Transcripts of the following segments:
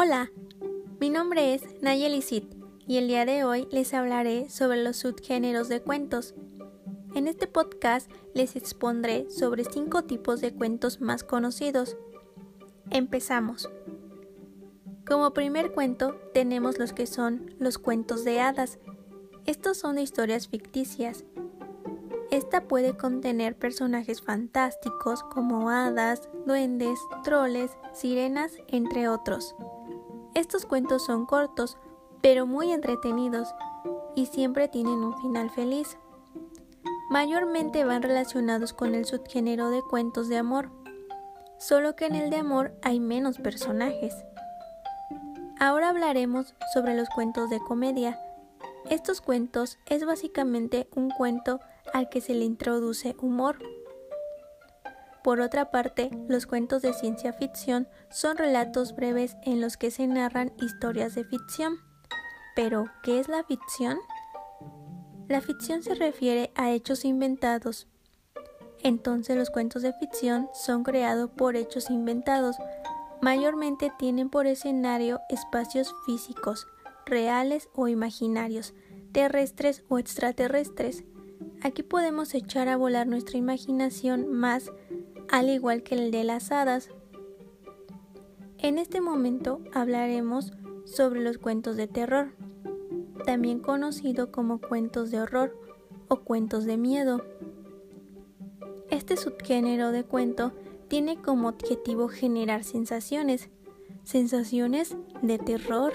Hola, mi nombre es Nayeli Sid y el día de hoy les hablaré sobre los subgéneros de cuentos. En este podcast les expondré sobre cinco tipos de cuentos más conocidos. Empezamos. Como primer cuento tenemos los que son los cuentos de hadas. Estos son historias ficticias. Esta puede contener personajes fantásticos como hadas, duendes, troles, sirenas, entre otros. Estos cuentos son cortos, pero muy entretenidos y siempre tienen un final feliz. Mayormente van relacionados con el subgénero de cuentos de amor, solo que en el de amor hay menos personajes. Ahora hablaremos sobre los cuentos de comedia. Estos cuentos es básicamente un cuento al que se le introduce humor. Por otra parte, los cuentos de ciencia ficción son relatos breves en los que se narran historias de ficción. Pero, ¿qué es la ficción? La ficción se refiere a hechos inventados. Entonces los cuentos de ficción son creados por hechos inventados. Mayormente tienen por escenario espacios físicos, reales o imaginarios, terrestres o extraterrestres. Aquí podemos echar a volar nuestra imaginación más al igual que el de las hadas. En este momento hablaremos sobre los cuentos de terror, también conocido como cuentos de horror o cuentos de miedo. Este subgénero de cuento tiene como objetivo generar sensaciones, sensaciones de terror.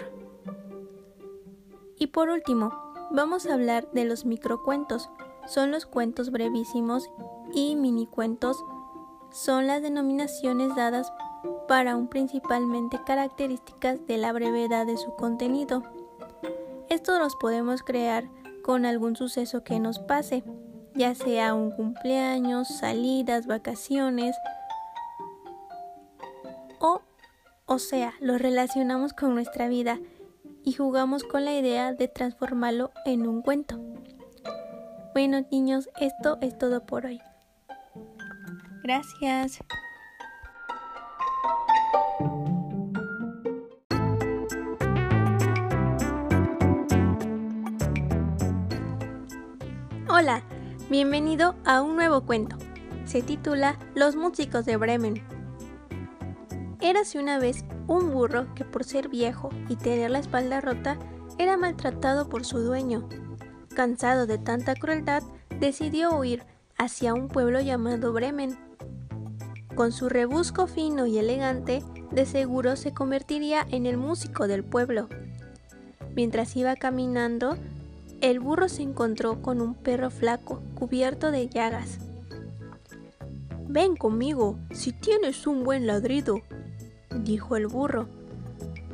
Y por último, vamos a hablar de los microcuentos. Son los cuentos brevísimos y minicuentos son las denominaciones dadas para un principalmente características de la brevedad de su contenido. Estos los podemos crear con algún suceso que nos pase, ya sea un cumpleaños, salidas, vacaciones, o, o sea, los relacionamos con nuestra vida y jugamos con la idea de transformarlo en un cuento. Bueno niños, esto es todo por hoy. Gracias. Hola, bienvenido a un nuevo cuento. Se titula Los músicos de Bremen. Érase una vez un burro que por ser viejo y tener la espalda rota era maltratado por su dueño. Cansado de tanta crueldad, decidió huir hacia un pueblo llamado Bremen con su rebusco fino y elegante, de seguro se convertiría en el músico del pueblo. Mientras iba caminando, el burro se encontró con un perro flaco, cubierto de llagas. Ven conmigo, si tienes un buen ladrido, dijo el burro.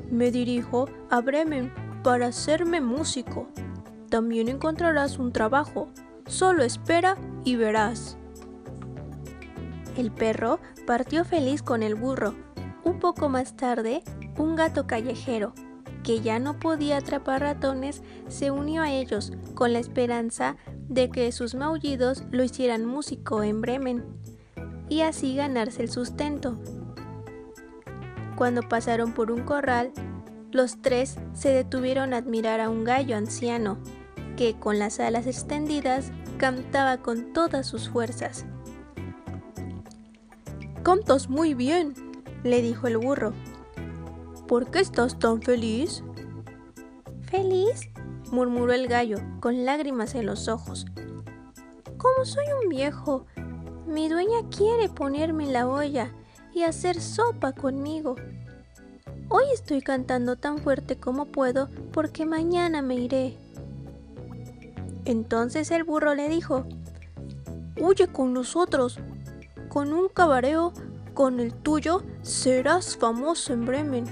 Me dirijo a Bremen para hacerme músico. También encontrarás un trabajo. Solo espera y verás. El perro partió feliz con el burro. Un poco más tarde, un gato callejero, que ya no podía atrapar ratones, se unió a ellos con la esperanza de que sus maullidos lo hicieran músico en Bremen y así ganarse el sustento. Cuando pasaron por un corral, los tres se detuvieron a admirar a un gallo anciano que con las alas extendidas cantaba con todas sus fuerzas. Cantas muy bien, le dijo el burro. ¿Por qué estás tan feliz? ¿Feliz? murmuró el gallo, con lágrimas en los ojos. Como soy un viejo, mi dueña quiere ponerme en la olla y hacer sopa conmigo. Hoy estoy cantando tan fuerte como puedo porque mañana me iré. Entonces el burro le dijo, Huye con nosotros, con un cabareo con el tuyo serás famoso en Bremen.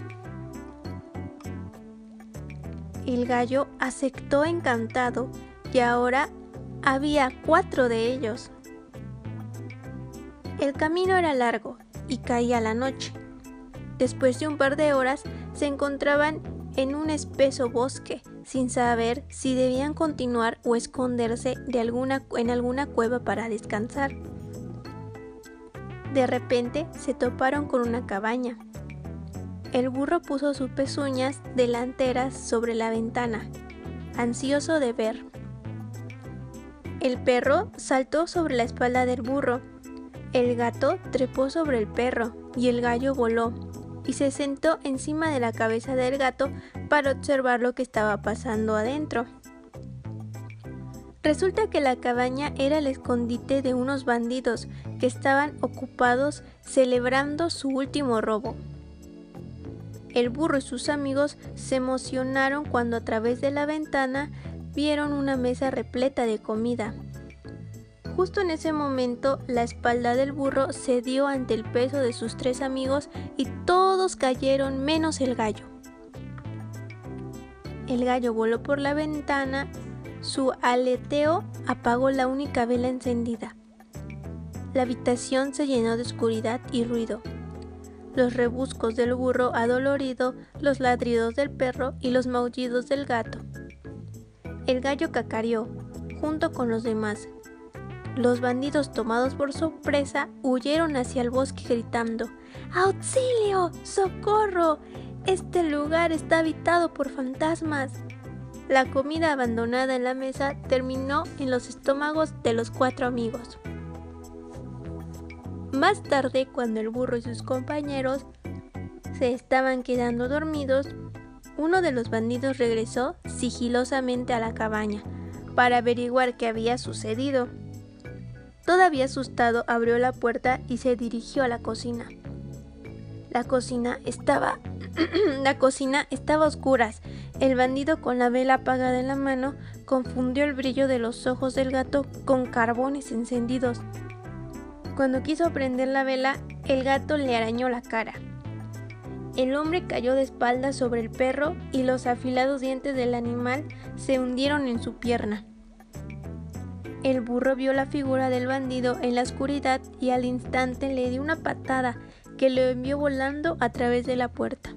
El gallo aceptó encantado y ahora había cuatro de ellos. El camino era largo y caía la noche. Después de un par de horas se encontraban en un espeso bosque, sin saber si debían continuar o esconderse en alguna cueva para descansar. De repente se toparon con una cabaña. el burro puso sus pezuñas delanteras sobre la ventana, ansioso de ver. El perro saltó sobre la espalda del burro, el gato trepó sobre el perro y el gallo voló y se sentó encima de la cabeza del gato para observar lo que estaba pasando adentro. Resulta que la cabaña era el escondite de unos bandidos que estaban ocupados celebrando su último robo. El burro y sus amigos se emocionaron cuando a través de la ventana vieron una mesa repleta de comida. Justo en ese momento la espalda del burro cedió ante el peso de sus tres amigos y todos cayeron menos el gallo. El gallo voló por la ventana su aleteo apagó la única vela encendida. La habitación se llenó de oscuridad y ruido. Los rebuscos del burro adolorido, los ladridos del perro y los maullidos del gato. El gallo cacareó, junto con los demás. Los bandidos tomados por sorpresa huyeron hacia el bosque gritando ¡Auxilio! ¡Socorro! Este lugar está habitado por fantasmas. La comida abandonada en la mesa terminó en los estómagos de los cuatro amigos. Más tarde, cuando el burro y sus compañeros se estaban quedando dormidos, uno de los bandidos regresó sigilosamente a la cabaña para averiguar qué había sucedido. Todavía asustado abrió la puerta y se dirigió a la cocina. La cocina estaba la cocina estaba a oscuras. El bandido con la vela apagada en la mano confundió el brillo de los ojos del gato con carbones encendidos. Cuando quiso prender la vela, el gato le arañó la cara. El hombre cayó de espaldas sobre el perro y los afilados dientes del animal se hundieron en su pierna. El burro vio la figura del bandido en la oscuridad y al instante le dio una patada que lo envió volando a través de la puerta.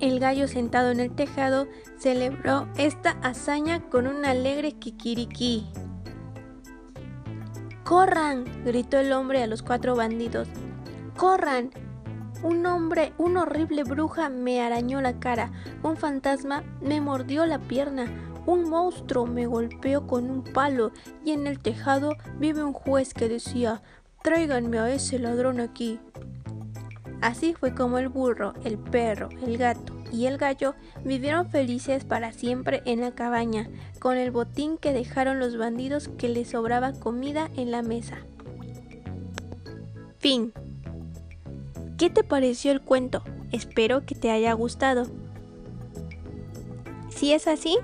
El gallo sentado en el tejado celebró esta hazaña con un alegre kikiriki. ¡Corran! gritó el hombre a los cuatro bandidos. ¡Corran! Un hombre, una horrible bruja me arañó la cara, un fantasma me mordió la pierna, un monstruo me golpeó con un palo y en el tejado vive un juez que decía, tráiganme a ese ladrón aquí. Así fue como el burro, el perro, el gato y el gallo vivieron felices para siempre en la cabaña, con el botín que dejaron los bandidos que les sobraba comida en la mesa. Fin. ¿Qué te pareció el cuento? Espero que te haya gustado. Si es así,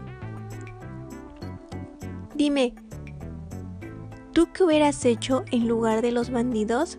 dime, ¿tú qué hubieras hecho en lugar de los bandidos?